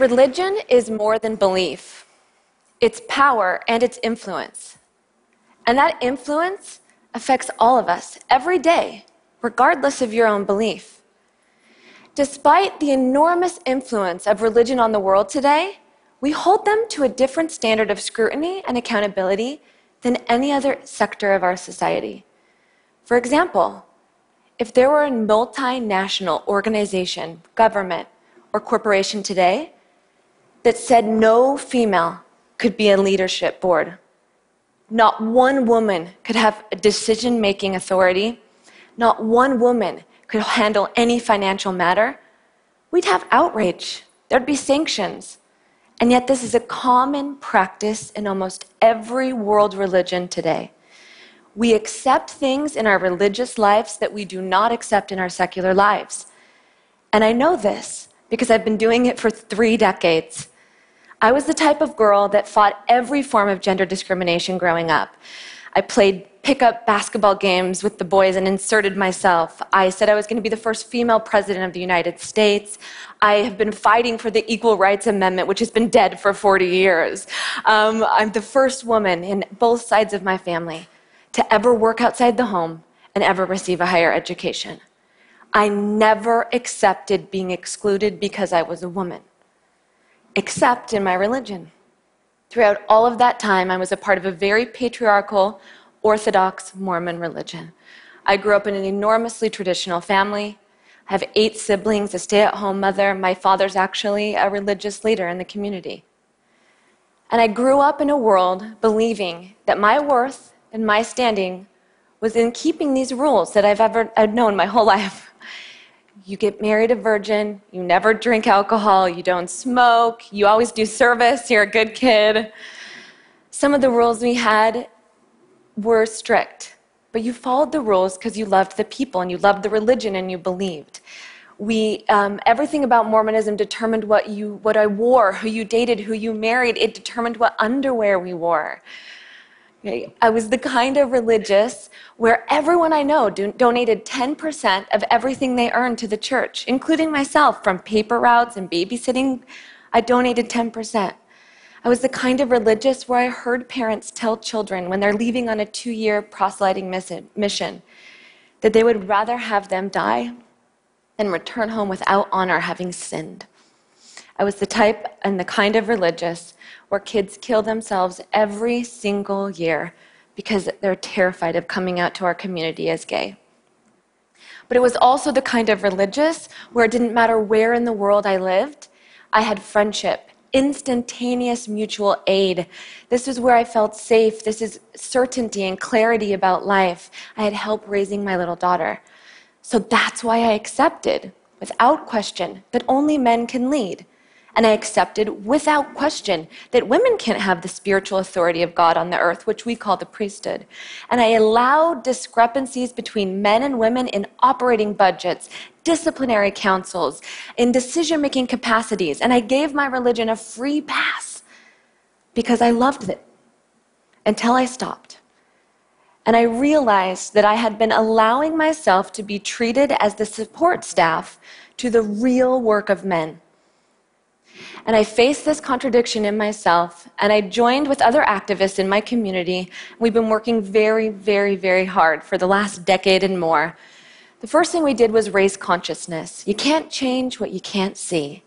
Religion is more than belief, it's power and its influence. And that influence affects all of us every day, regardless of your own belief. Despite the enormous influence of religion on the world today, we hold them to a different standard of scrutiny and accountability than any other sector of our society. For example, if there were a multinational organization, government, or corporation today that said no female could be a leadership board, not one woman could have a decision making authority, not one woman could handle any financial matter, we'd have outrage. There'd be sanctions. And yet, this is a common practice in almost every world religion today. We accept things in our religious lives that we do not accept in our secular lives. And I know this because I've been doing it for three decades. I was the type of girl that fought every form of gender discrimination growing up. I played pickup basketball games with the boys and inserted myself. I said I was going to be the first female president of the United States. I have been fighting for the Equal Rights Amendment, which has been dead for 40 years. Um, I'm the first woman in both sides of my family to ever work outside the home and ever receive a higher education. I never accepted being excluded because I was a woman, except in my religion. Throughout all of that time, I was a part of a very patriarchal, Orthodox Mormon religion. I grew up in an enormously traditional family. I have eight siblings, a stay at home mother. My father's actually a religious leader in the community. And I grew up in a world believing that my worth and my standing was in keeping these rules that I've ever I've known my whole life you get married a virgin, you never drink alcohol, you don't smoke, you always do service, you're a good kid. Some of the rules we had were strict, but you followed the rules because you loved the people and you loved the religion and you believed. We, um, everything about Mormonism determined what, you, what I wore, who you dated, who you married. It determined what underwear we wore. I was the kind of religious where everyone I know do- donated 10% of everything they earned to the church, including myself, from paper routes and babysitting. I donated 10%. I was the kind of religious where I heard parents tell children when they're leaving on a two year proselyting mission that they would rather have them die than return home without honor having sinned. I was the type and the kind of religious where kids kill themselves every single year because they're terrified of coming out to our community as gay. But it was also the kind of religious where it didn't matter where in the world I lived, I had friendship, instantaneous mutual aid. This is where I felt safe. This is certainty and clarity about life. I had help raising my little daughter. So that's why I accepted, without question, that only men can lead. And I accepted without question that women can't have the spiritual authority of God on the earth, which we call the priesthood. And I allowed discrepancies between men and women in operating budgets, disciplinary councils, in decision making capacities. And I gave my religion a free pass because I loved it until I stopped. And I realized that I had been allowing myself to be treated as the support staff to the real work of men. And I faced this contradiction in myself, and I joined with other activists in my community. We've been working very, very, very hard for the last decade and more. The first thing we did was raise consciousness. You can't change what you can't see.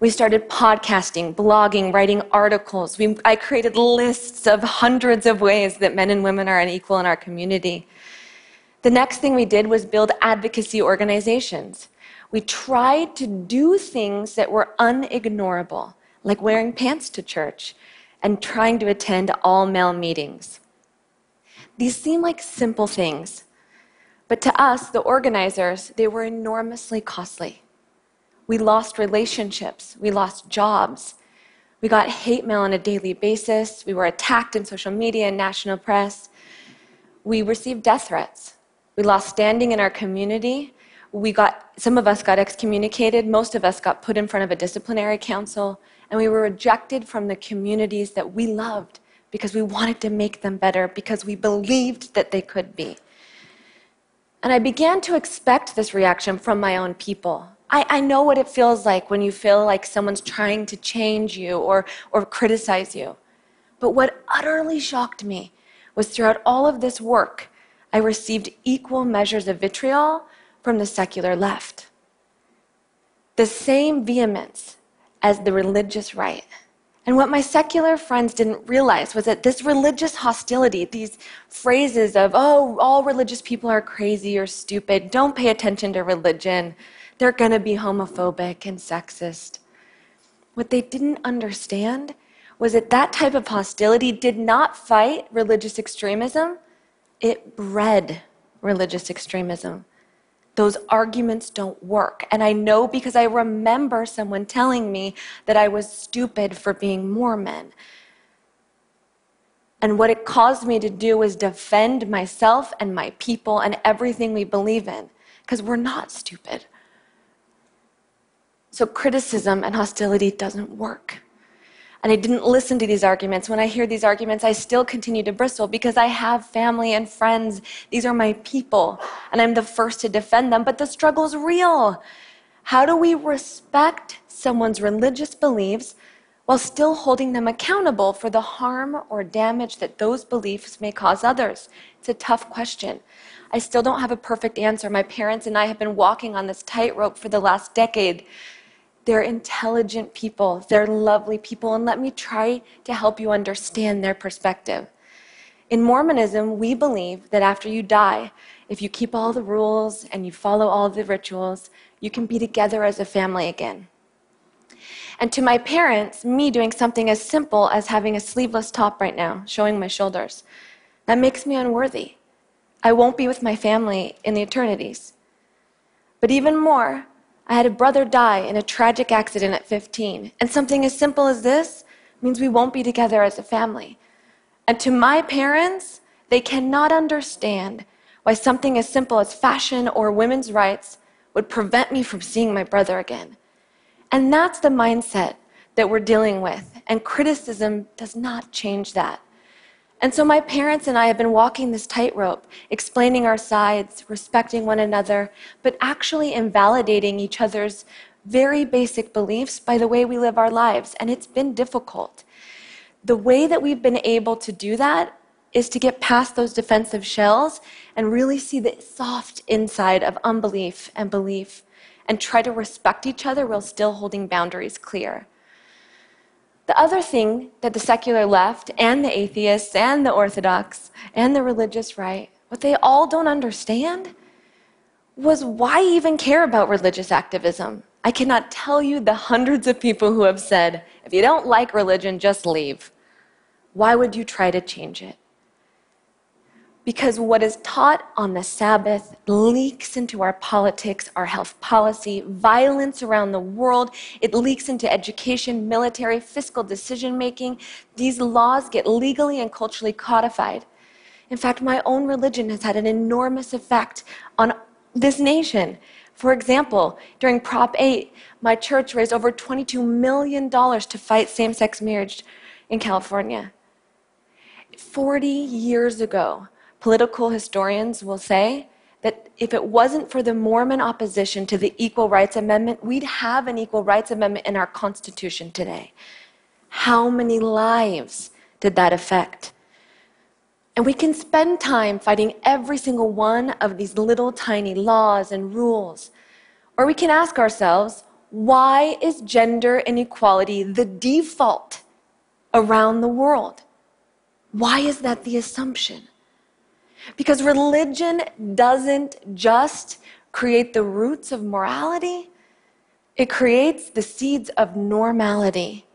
We started podcasting, blogging, writing articles. We, I created lists of hundreds of ways that men and women are unequal in our community. The next thing we did was build advocacy organizations. We tried to do things that were unignorable, like wearing pants to church and trying to attend all male meetings. These seem like simple things, but to us, the organizers, they were enormously costly. We lost relationships, we lost jobs, we got hate mail on a daily basis, we were attacked in social media and national press, we received death threats, we lost standing in our community, we got some of us got excommunicated. Most of us got put in front of a disciplinary council. And we were rejected from the communities that we loved because we wanted to make them better because we believed that they could be. And i began to expect this reaction from my own people. I, I know what it feels like when you feel like someone's trying to change you or, or criticize you. But what utterly shocked me was throughout all of this work, I received equal measures of vitriol from the secular left. The same vehemence as the religious right. And what my secular friends didn't realize was that this religious hostility, these phrases of, oh, all religious people are crazy or stupid, don't pay attention to religion, they're going to be homophobic and sexist. What they didn't understand was that that type of hostility did not fight religious extremism, it bred religious extremism those arguments don't work. And I know because I remember someone telling me that I was stupid for being Mormon. And what it caused me to do was defend myself and my people and everything we believe in, because we're not stupid. So criticism and hostility doesn't work. And I didn't listen to these arguments. When I hear these arguments, I still continue to bristle because I have family and friends. These are my people, and I'm the first to defend them. But the struggle's real. How do we respect someone's religious beliefs while still holding them accountable for the harm or damage that those beliefs may cause others? It's a tough question. I still don't have a perfect answer. My parents and I have been walking on this tightrope for the last decade. They're intelligent people, they're lovely people, and let me try to help you understand their perspective. In Mormonism, we believe that after you die, if you keep all the rules and you follow all the rituals, you can be together as a family again. And to my parents, me doing something as simple as having a sleeveless top right now, showing my shoulders, that makes me unworthy. I won't be with my family in the eternities. But even more, I had a brother die in a tragic accident at 15. And something as simple as this means we won't be together as a family. And to my parents, they cannot understand why something as simple as fashion or women's rights would prevent me from seeing my brother again. And that's the mindset that we're dealing with. And criticism does not change that. And so my parents and I have been walking this tightrope, explaining our sides, respecting one another, but actually invalidating each other's very basic beliefs by the way we live our lives. And it's been difficult. The way that we've been able to do that is to get past those defensive shells and really see the soft inside of unbelief and belief and try to respect each other while still holding boundaries clear. The other thing that the secular left and the atheists and the orthodox and the religious right, what they all don't understand was why even care about religious activism? I cannot tell you the hundreds of people who have said, if you don't like religion, just leave. Why would you try to change it? Because what is taught on the Sabbath leaks into our politics, our health policy, violence around the world. It leaks into education, military, fiscal decision making. These laws get legally and culturally codified. In fact, my own religion has had an enormous effect on this nation. For example, during Prop 8, my church raised over $22 million to fight same sex marriage in California. 40 years ago, political historians will say that if it wasn't for the Mormon opposition to the Equal Rights Amendment, we'd have an Equal Rights Amendment in our Constitution today. How many lives did that affect? And we can spend time fighting every single one of these little tiny laws and rules. Or we can ask ourselves, why is gender inequality the default around the world? Why is that the assumption? Because religion doesn't just create the roots of morality, it creates the seeds of normality.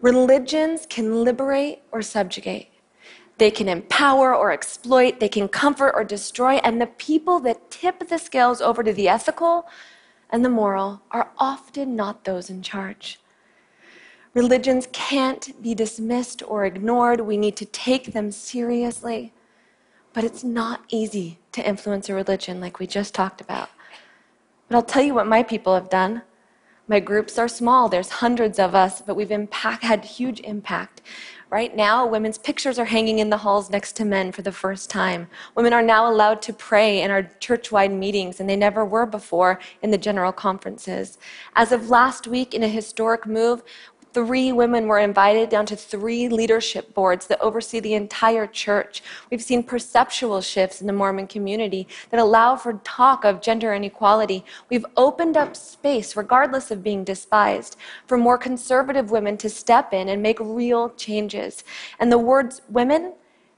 Religions can liberate or subjugate. They can empower or exploit, they can comfort or destroy, and the people that tip the scales over to the ethical and the moral are often not those in charge. Religions can't be dismissed or ignored. We need to take them seriously. But it's not easy to influence a religion like we just talked about. But I'll tell you what my people have done. My groups are small, there's hundreds of us, but we've impact, had huge impact. Right now, women's pictures are hanging in the halls next to men for the first time. Women are now allowed to pray in our church wide meetings, and they never were before in the general conferences. As of last week, in a historic move, Three women were invited down to three leadership boards that oversee the entire church. We've seen perceptual shifts in the Mormon community that allow for talk of gender inequality. We've opened up space, regardless of being despised, for more conservative women to step in and make real changes. And the words women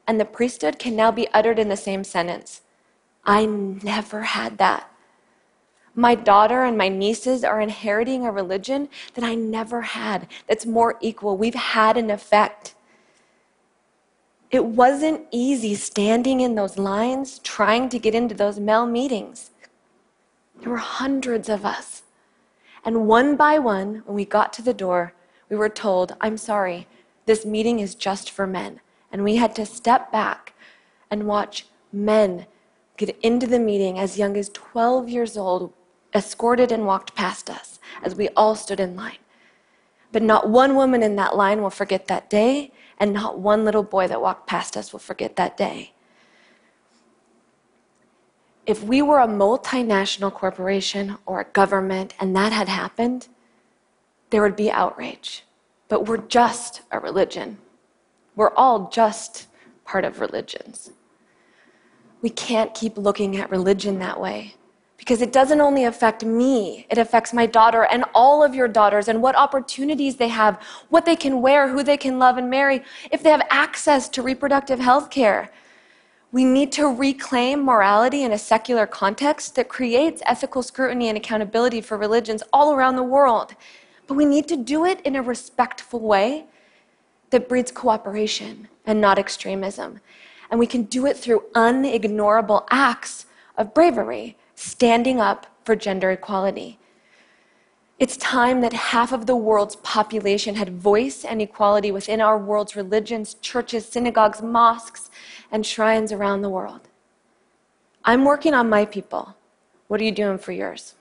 and the priesthood can now be uttered in the same sentence. I never had that. My daughter and my nieces are inheriting a religion that I never had, that's more equal. We've had an effect. It wasn't easy standing in those lines trying to get into those male meetings. There were hundreds of us. And one by one, when we got to the door, we were told, I'm sorry, this meeting is just for men. And we had to step back and watch men get into the meeting as young as 12 years old, escorted and walked past us as we all stood in line. But not one woman in that line will forget that day, and not one little boy that walked past us will forget that day. If we were a multinational corporation or a government and that had happened, there would be outrage. But we're just a religion. We're all just part of religions. We can't keep looking at religion that way because it doesn't only affect me, it affects my daughter and all of your daughters and what opportunities they have, what they can wear, who they can love and marry, if they have access to reproductive health care. We need to reclaim morality in a secular context that creates ethical scrutiny and accountability for religions all around the world. But we need to do it in a respectful way that breeds cooperation and not extremism. And we can do it through unignorable acts of bravery standing up for gender equality. It's time that half of the world's population had voice and equality within our world's religions, churches, synagogues, mosques, and shrines around the world. I'm working on my people. What are you doing for yours?